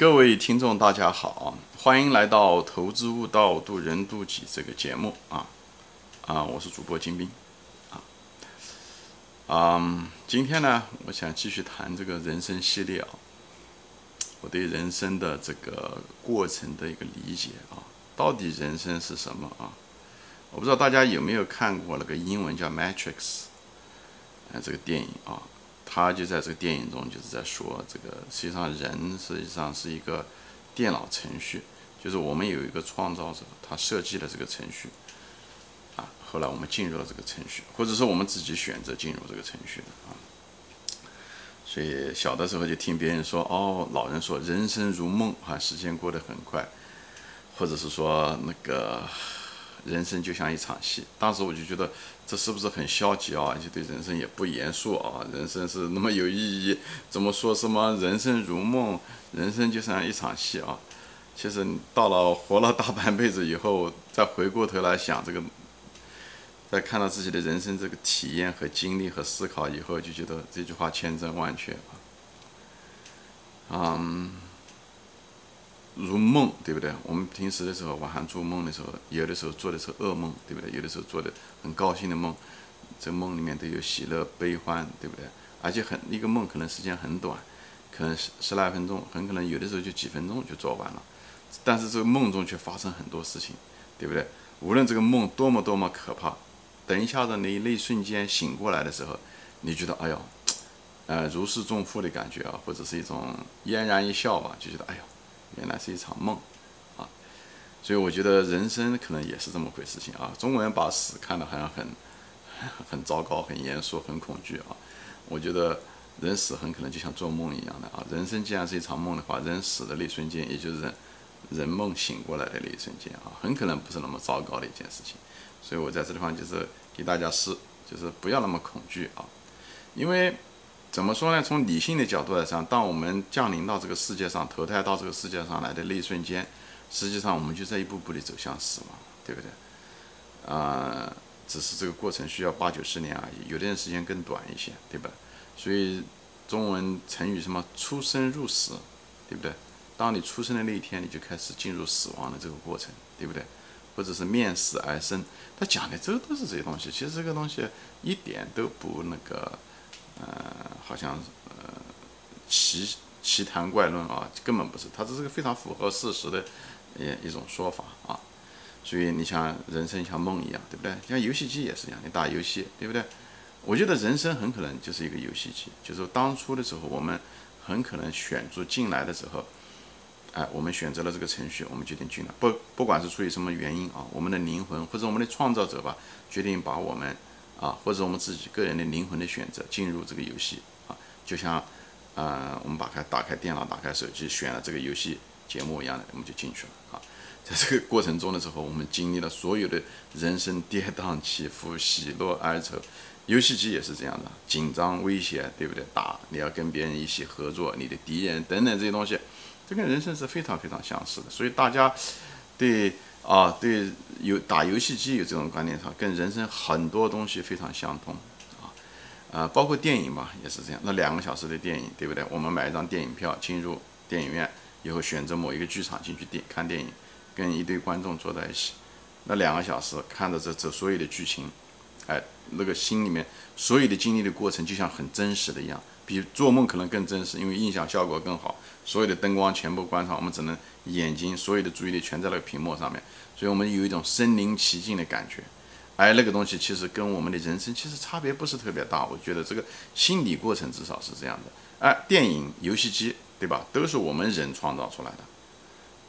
各位听众，大家好，欢迎来到《投资悟道，渡人渡己》这个节目啊啊！我是主播金兵啊嗯，今天呢，我想继续谈这个人生系列啊，我对人生的这个过程的一个理解啊，到底人生是什么啊？我不知道大家有没有看过那个英文叫《Matrix》啊这个电影啊。他就在这个电影中就是在说，这个实际上人实际上是一个电脑程序，就是我们有一个创造者，他设计了这个程序，啊，后来我们进入了这个程序，或者说我们自己选择进入这个程序的啊。所以小的时候就听别人说，哦，老人说人生如梦啊，时间过得很快，或者是说那个。人生就像一场戏，当时我就觉得这是不是很消极啊？而且对人生也不严肃啊。人生是那么有意义，怎么说什么人生如梦，人生就像一场戏啊？其实到了活了大半辈子以后，再回过头来想这个，再看到自己的人生这个体验和经历和思考以后，就觉得这句话千真万确啊。嗯。如梦，对不对？我们平时的时候，晚上做梦的时候，有的时候做的是噩梦，对不对？有的时候做的很高兴的梦，这梦里面都有喜乐、悲欢，对不对？而且很一个梦可能时间很短，可能十十来分钟，很可能有的时候就几分钟就做完了。但是这个梦中却发生很多事情，对不对？无论这个梦多么多么可怕，等一下子你那一瞬间醒过来的时候，你觉得哎呦，呃，如释重负的感觉啊，或者是一种嫣然一笑吧，就觉得哎呦。原来是一场梦，啊，所以我觉得人生可能也是这么回事情啊。中国人把死看得好像很 很糟糕、很严肃、很恐惧啊。我觉得人死很可能就像做梦一样的啊。人生既然是一场梦的话，人死的那瞬间，也就是人梦醒过来的那一瞬间啊，很可能不是那么糟糕的一件事情。所以我在这地方就是给大家是，就是不要那么恐惧啊，因为。怎么说呢？从理性的角度来讲，当我们降临到这个世界上，投胎到这个世界上来的那一瞬间，实际上我们就在一步步的走向死亡，对不对？啊，只是这个过程需要八九十年而已，有的人时间更短一些，对吧？所以中文成语什么“出生入死”，对不对？当你出生的那一天，你就开始进入死亡的这个过程，对不对？或者是面死而生，他讲的这都是这些东西。其实这个东西一点都不那个。好像呃，奇奇谈怪论啊，根本不是，它这是个非常符合事实的一一种说法啊。所以你像人生像梦一样，对不对？像游戏机也是一样，你打游戏，对不对？我觉得人生很可能就是一个游戏机，就是当初的时候，我们很可能选择进来的时候，哎，我们选择了这个程序，我们决定进来。不，不管是出于什么原因啊，我们的灵魂或者我们的创造者吧，决定把我们。啊，或者我们自己个人的灵魂的选择进入这个游戏，就像，呃，我们打开打开电脑、打开手机，选了这个游戏节目一样的，我们就进去了啊。在这个过程中的时候，我们经历了所有的人生跌宕起伏、喜怒哀愁。游戏机也是这样的，紧张、危险，对不对？打，你要跟别人一起合作，你的敌人等等这些东西，这跟人生是非常非常相似的。所以大家对。啊，对，有打游戏机有这种观念上，跟人生很多东西非常相通，呃，包括电影嘛，也是这样。那两个小时的电影，对不对？我们买一张电影票进入电影院以后，选择某一个剧场进去电看电影，跟一堆观众坐在一起，那两个小时看着这这所有的剧情，哎，那个心里面所有的经历的过程，就像很真实的一样。比做梦可能更真实，因为印象效果更好，所有的灯光全部关上，我们只能眼睛所有的注意力全在那个屏幕上面，所以我们有一种身临其境的感觉。哎那个东西其实跟我们的人生其实差别不是特别大，我觉得这个心理过程至少是这样的。哎，电影、游戏机，对吧？都是我们人创造出来的，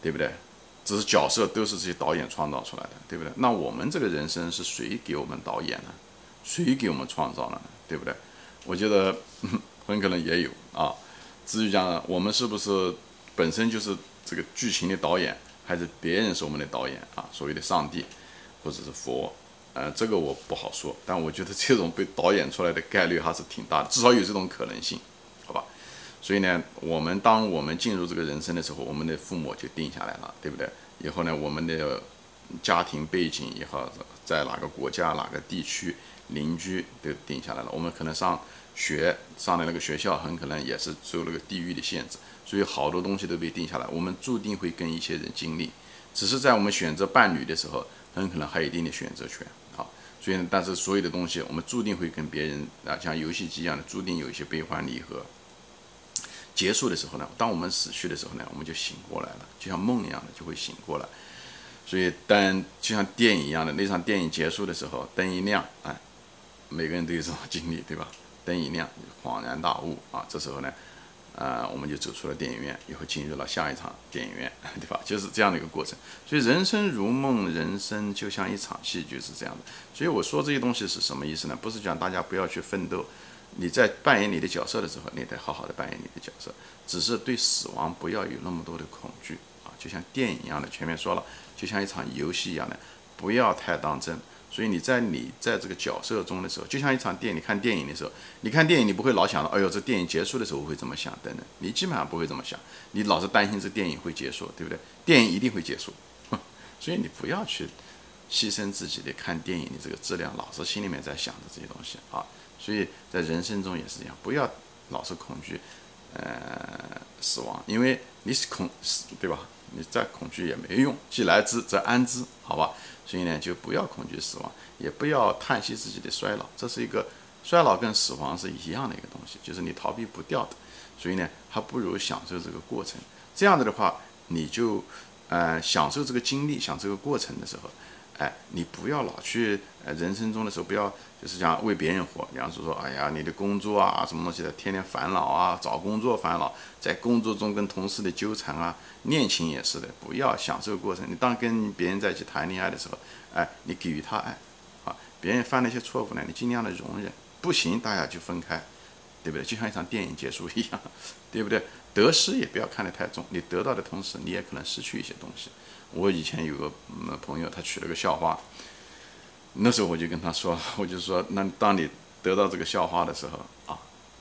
对不对？只是角色都是这些导演创造出来的，对不对？那我们这个人生是谁给我们导演呢？谁给我们创造了呢？对不对？我觉得。很可能也有啊。至于讲我们是不是本身就是这个剧情的导演，还是别人是我们的导演啊？所谓的上帝或者是佛，呃，这个我不好说。但我觉得这种被导演出来的概率还是挺大的，至少有这种可能性，好吧？所以呢，我们当我们进入这个人生的时候，我们的父母就定下来了，对不对？以后呢，我们的家庭背景也好，在哪个国家、哪个地区、邻居都定下来了。我们可能上。学上的那个学校很可能也是受那个地域的限制，所以好多东西都被定下来。我们注定会跟一些人经历，只是在我们选择伴侣的时候，很可能还有一定的选择权。所以呢，但是所有的东西，我们注定会跟别人啊，像游戏机一样的，注定有一些悲欢离合。结束的时候呢，当我们死去的时候呢，我们就醒过来了，就像梦一样的就会醒过来。所以，当就像电影一样的那场电影结束的时候，灯一亮，哎，每个人都有这种经历，对吧？灯一亮，恍然大悟啊！这时候呢，呃，我们就走出了电影院，以后进入了下一场电影院，对吧？就是这样的一个过程。所以，人生如梦，人生就像一场戏，剧是这样的。所以我说这些东西是什么意思呢？不是讲大家不要去奋斗，你在扮演你的角色的时候，你得好好的扮演你的角色，只是对死亡不要有那么多的恐惧啊！就像电影一样的，前面说了，就像一场游戏一样的，不要太当真。所以你在你在这个角色中的时候，就像一场电影，你看电影的时候，你看电影你不会老想到，哎呦，这电影结束的时候我会怎么想等等，你基本上不会这么想，你老是担心这电影会结束，对不对？电影一定会结束，所以你不要去牺牲自己的看电影的这个质量，老是心里面在想着这些东西啊。所以在人生中也是这样，不要老是恐惧，呃，死亡，因为你是恐死，对吧？你再恐惧也没用，既来之则安之，好吧？所以呢，就不要恐惧死亡，也不要叹息自己的衰老。这是一个衰老跟死亡是一样的一个东西，就是你逃避不掉的。所以呢，还不如享受这个过程。这样子的话，你就呃享受这个经历，享受这个过程的时候。哎，你不要老去，呃，人生中的时候不要，就是讲为别人活。比方说说，哎呀，你的工作啊，什么东西的，天天烦恼啊，找工作烦恼，在工作中跟同事的纠缠啊，恋情也是的，不要享受过程。你当跟别人在一起谈恋爱的时候，哎，你给予他爱，啊，别人犯了一些错误呢，你尽量的容忍，不行，大家就分开，对不对？就像一场电影结束一样，对不对？得失也不要看得太重，你得到的同时，你也可能失去一些东西。我以前有个朋友，他娶了个校花，那时候我就跟他说，我就说，那当你得到这个校花的时候啊，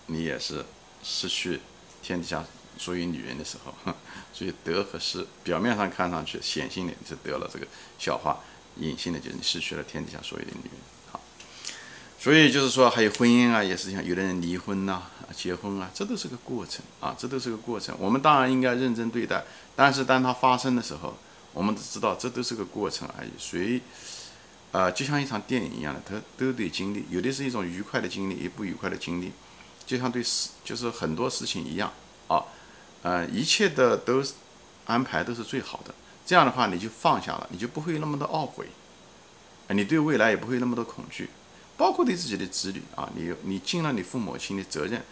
你也是失去天底下所有女人的时候，所以得和失，表面上看上去显性的是得了这个校花，隐性的就是你失去了天底下所有的女人。好，所以就是说，还有婚姻啊，也是像有的人离婚呐、结婚啊，这都是个过程啊，这都是个过程。我们当然应该认真对待，但是当它发生的时候，我们都知道，这都是个过程而已。谁，呃，就像一场电影一样的，他都得经历。有的是一种愉快的经历，也不愉快的经历。就像对事，就是很多事情一样啊，呃，一切的都安排都是最好的。这样的话，你就放下了，你就不会那么的懊悔，你对未来也不会那么多恐惧。包括对自己的子女啊，你你尽了你父母亲的责任，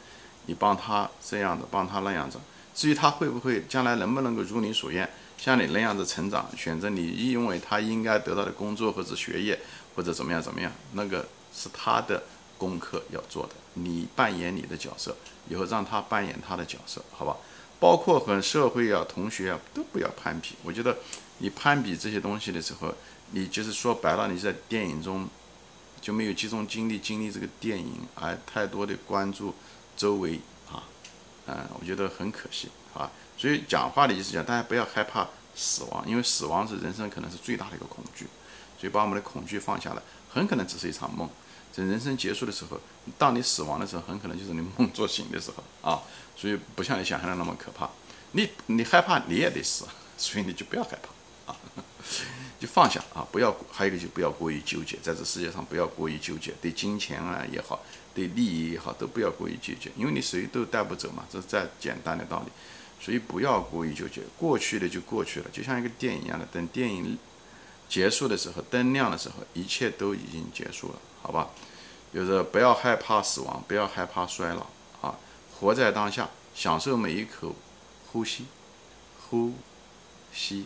你帮他这样的，帮他那样子。至于他会不会将来能不能够如你所愿？像你那样子成长，选择你认为他应该得到的工作或者学业或者怎么样怎么样，那个是他的功课要做的。你扮演你的角色，以后让他扮演他的角色，好吧？包括和社会啊、同学啊，都不要攀比。我觉得你攀比这些东西的时候，你就是说白了，你在电影中就没有集中精力经历这个电影，而太多的关注周围啊，嗯，我觉得很可惜，好吧？所以讲话的意思讲，大家不要害怕死亡，因为死亡是人生可能是最大的一个恐惧。所以把我们的恐惧放下来，很可能只是一场梦。等人生结束的时候，当你死亡的时候，很可能就是你梦做醒的时候啊。所以不像你想象的那么可怕。你你害怕你也得死，所以你就不要害怕啊，就放下啊，不要还有一个就不要过于纠结，在这世界上不要过于纠结，对金钱啊也好，对利益也好，都不要过于纠结，因为你谁都带不走嘛，这是再简单的道理。所以不要过于纠结，过去的就过去了，就像一个电影一样的。等电影结束的时候，灯亮的时候，一切都已经结束了，好吧？就是不要害怕死亡，不要害怕衰老啊！活在当下，享受每一口呼吸，呼吸，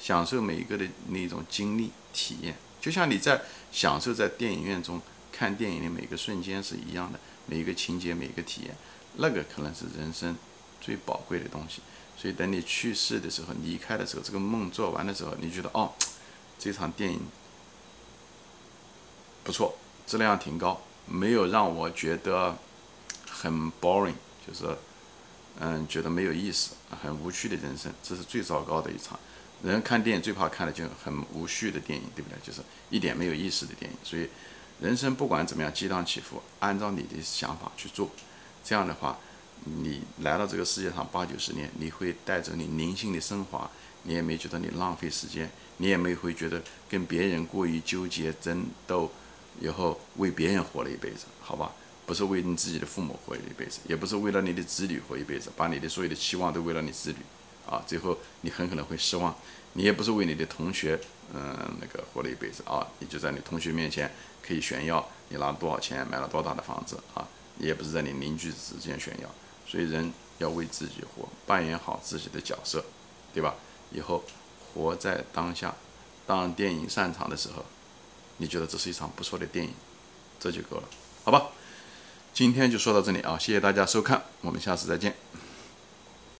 享受每一个的那种经历体验，就像你在享受在电影院中看电影的每个瞬间是一样的，每一个情节，每一个体验，那个可能是人生。最宝贵的东西，所以等你去世的时候，离开的时候，这个梦做完的时候，你觉得哦，这场电影不错，质量挺高，没有让我觉得很 boring，就是嗯，觉得没有意思，很无趣的人生，这是最糟糕的一场。人看电影最怕看的就很无序的电影，对不对？就是一点没有意思的电影。所以人生不管怎么样激荡起伏，按照你的想法去做，这样的话，你来到这个世界上八九十年，你会带着你灵性的升华，你也没觉得你浪费时间，你也没会觉得跟别人过于纠结争斗，以后为别人活了一辈子，好吧？不是为你自己的父母活一辈子，也不是为了你的子女活一辈子，把你的所有的期望都为了你子女，啊，最后你很可能会失望。你也不是为你的同学，嗯，那个活了一辈子啊，你就在你同学面前可以炫耀你拿了多少钱，买了多大的房子啊，你也不是在你邻居之间炫耀。所以人要为自己活，扮演好自己的角色，对吧？以后活在当下，当电影散场的时候，你觉得这是一场不错的电影，这就够了，好吧？今天就说到这里啊，谢谢大家收看，我们下次再见。